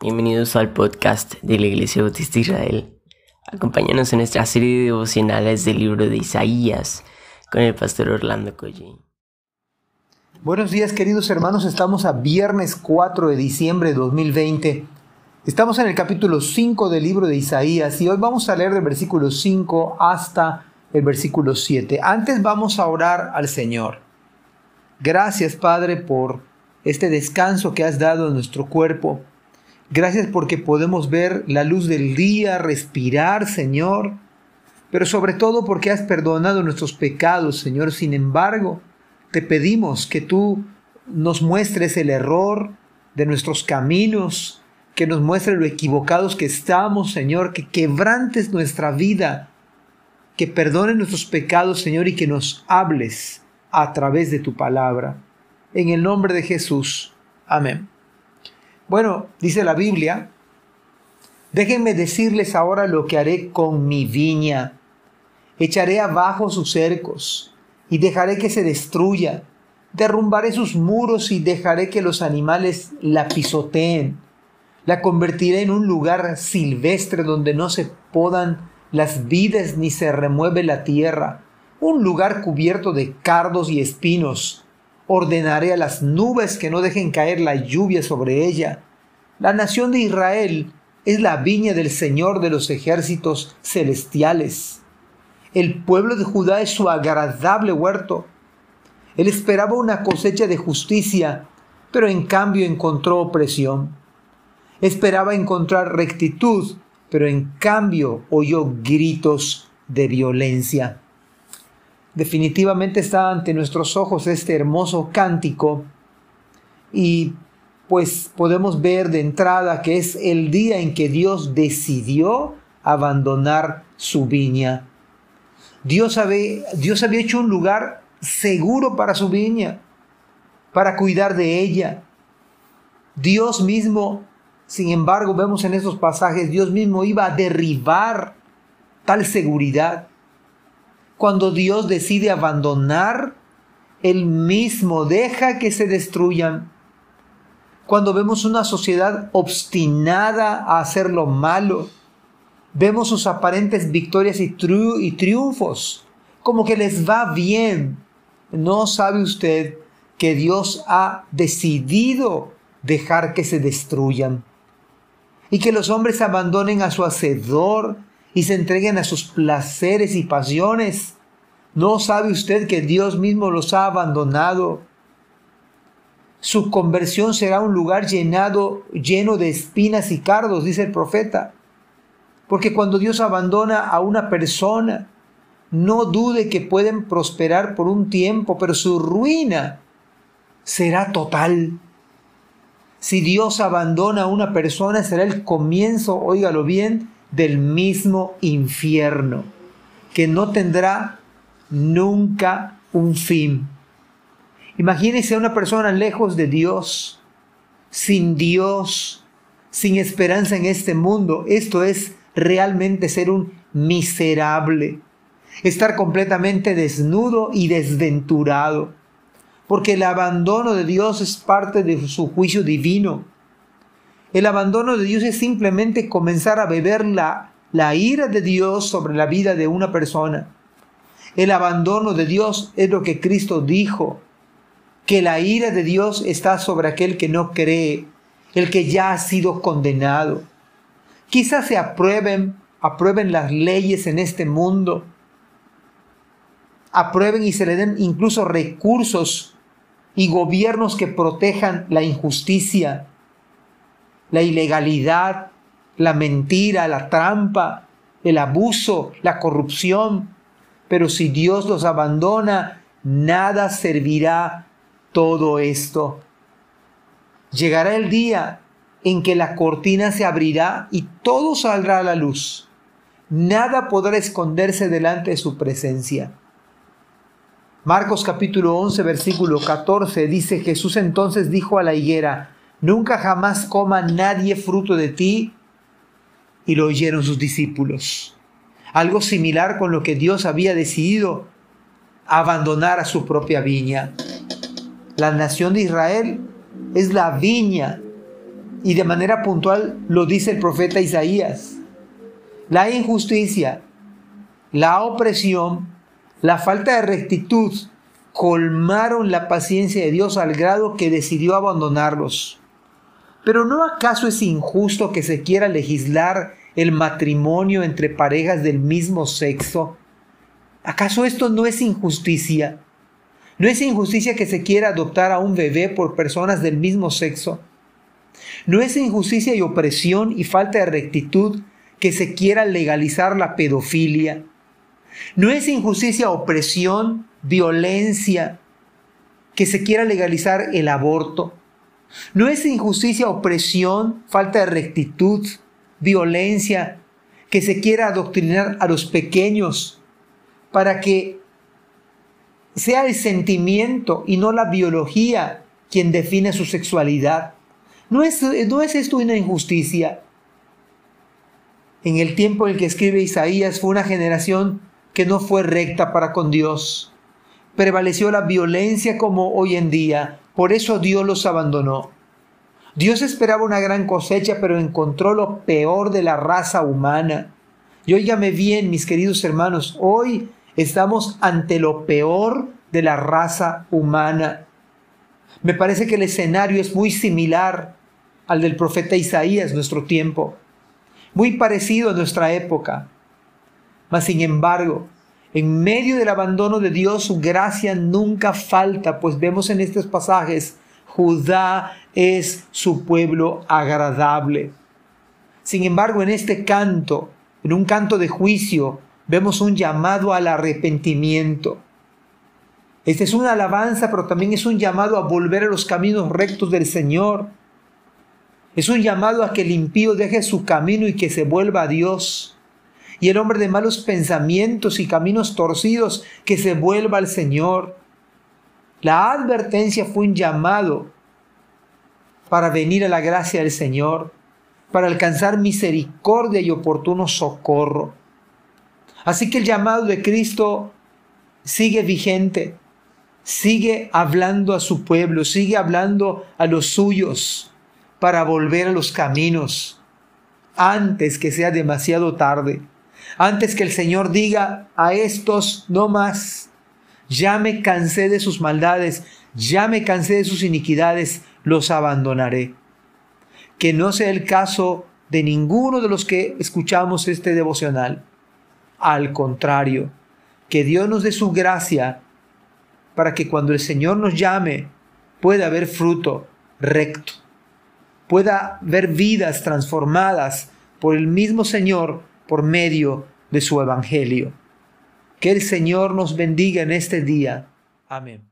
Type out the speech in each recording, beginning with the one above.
Bienvenidos al podcast de la Iglesia Bautista Israel. Acompáñanos en nuestra serie de devocionales del libro de Isaías con el pastor Orlando Collín. Buenos días queridos hermanos, estamos a viernes 4 de diciembre de 2020. Estamos en el capítulo 5 del libro de Isaías y hoy vamos a leer del versículo 5 hasta el versículo 7. Antes vamos a orar al Señor. Gracias Padre por este descanso que has dado a nuestro cuerpo. Gracias porque podemos ver la luz del día, respirar, Señor. Pero sobre todo porque has perdonado nuestros pecados, Señor. Sin embargo, te pedimos que tú nos muestres el error de nuestros caminos, que nos muestres lo equivocados que estamos, Señor, que quebrantes nuestra vida, que perdones nuestros pecados, Señor, y que nos hables a través de tu palabra. En el nombre de Jesús. Amén. Bueno, dice la Biblia, déjenme decirles ahora lo que haré con mi viña. Echaré abajo sus cercos y dejaré que se destruya. Derrumbaré sus muros y dejaré que los animales la pisoteen. La convertiré en un lugar silvestre donde no se podan las vides ni se remueve la tierra, un lugar cubierto de cardos y espinos ordenaré a las nubes que no dejen caer la lluvia sobre ella. La nación de Israel es la viña del Señor de los ejércitos celestiales. El pueblo de Judá es su agradable huerto. Él esperaba una cosecha de justicia, pero en cambio encontró opresión. Esperaba encontrar rectitud, pero en cambio oyó gritos de violencia definitivamente está ante nuestros ojos este hermoso cántico y pues podemos ver de entrada que es el día en que Dios decidió abandonar su viña. Dios había, Dios había hecho un lugar seguro para su viña, para cuidar de ella. Dios mismo, sin embargo, vemos en esos pasajes, Dios mismo iba a derribar tal seguridad cuando Dios decide abandonar, Él mismo deja que se destruyan. Cuando vemos una sociedad obstinada a hacer lo malo, vemos sus aparentes victorias y, triunfos, como que les va bien. ¿No sabe usted que Dios ha decidido dejar que se destruyan? Y que los hombres abandonen a su hacedor y se entreguen a sus placeres y pasiones. ¿No sabe usted que Dios mismo los ha abandonado? Su conversión será un lugar llenado, lleno de espinas y cardos, dice el profeta. Porque cuando Dios abandona a una persona, no dude que pueden prosperar por un tiempo, pero su ruina será total. Si Dios abandona a una persona, será el comienzo, óigalo bien, del mismo infierno, que no tendrá nunca un fin. Imagínese a una persona lejos de Dios, sin Dios, sin esperanza en este mundo. Esto es realmente ser un miserable, estar completamente desnudo y desventurado, porque el abandono de Dios es parte de su juicio divino el abandono de Dios es simplemente comenzar a beber la, la ira de Dios sobre la vida de una persona. El abandono de Dios es lo que Cristo dijo, que la ira de Dios está sobre aquel que no cree, el que ya ha sido condenado. Quizás se aprueben, aprueben las leyes en este mundo, aprueben y se le den incluso recursos y gobiernos que protejan la injusticia, la ilegalidad, la mentira, la trampa, el abuso, la corrupción. Pero si Dios los abandona, nada servirá todo esto. Llegará el día en que la cortina se abrirá y todo saldrá a la luz. Nada podrá esconderse delante de su presencia. Marcos capítulo 11 versículo 14 dice Jesús entonces dijo a la higuera, Nunca jamás coma nadie fruto de ti. Y lo oyeron sus discípulos. Algo similar con lo que Dios había decidido abandonar a su propia viña. La nación de Israel es la viña y de manera puntual lo dice el profeta Isaías. La injusticia, la opresión, la falta de rectitud colmaron la paciencia de Dios al grado que decidió abandonarlos. Pero ¿no acaso es injusto que se quiera legislar el matrimonio entre parejas del mismo sexo? ¿Acaso esto no es injusticia? ¿No es injusticia que se quiera adoptar a un bebé por personas del mismo sexo? ¿No es injusticia y opresión y falta de rectitud que se quiera legalizar la pedofilia? ¿No es injusticia, opresión, violencia que se quiera legalizar el aborto? ¿No es injusticia, opresión, falta de rectitud, violencia que se quiera adoctrinar a los pequeños para que sea el sentimiento y no la biología quien define su sexualidad. ¿No es, ¿No es esto una injusticia? En el tiempo en el que escribe Isaías fue una generación que no fue recta para con Dios. Prevaleció la violencia como hoy en día, por eso Dios los abandonó. Dios esperaba una gran cosecha, pero encontró lo peor de la raza humana. Y óigame bien, mis queridos hermanos, hoy Estamos ante lo peor de la raza humana. Me parece que el escenario es muy similar al del profeta Isaías, nuestro tiempo, muy parecido a nuestra época. Mas sin embargo, en medio del abandono de Dios, su gracia nunca falta, pues vemos en estos pasajes, Judá es su pueblo agradable. Sin embargo, en este canto, en un canto de juicio, vemos un llamado al arrepentimiento. Esta es una alabanza, pero también es un llamado a volver a los caminos rectos del Señor. Es un llamado a que el impío deje su camino y que se vuelva a Dios. Y el hombre de malos pensamientos y caminos torcidos que se vuelva al Señor. La advertencia fue un llamado para venir a la gracia del Señor, para alcanzar misericordia y oportuno socorro. Así que el llamado de Cristo sigue vigente, sigue hablando a su pueblo, sigue hablando a los suyos para volver a los caminos antes que sea demasiado tarde, antes que el Señor diga a estos no más, ya me cansé de sus maldades, ya me cansé de sus iniquidades, los abandonaré. Que no sea el caso de ninguno de los que escuchamos este devocional. Al contrario, que Dios nos dé su gracia para que cuando el Señor nos llame pueda haber fruto recto, pueda haber vidas transformadas por el mismo Señor por medio de su Evangelio. Que el Señor nos bendiga en este día. Amén.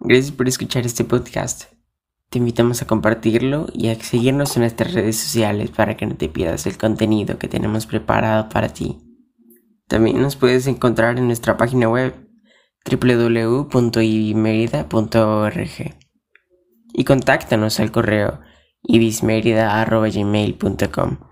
Gracias por escuchar este podcast. Te invitamos a compartirlo y a seguirnos en nuestras redes sociales para que no te pierdas el contenido que tenemos preparado para ti. También nos puedes encontrar en nuestra página web www.ibismerida.org y contáctanos al correo ibismerida.gmail.com.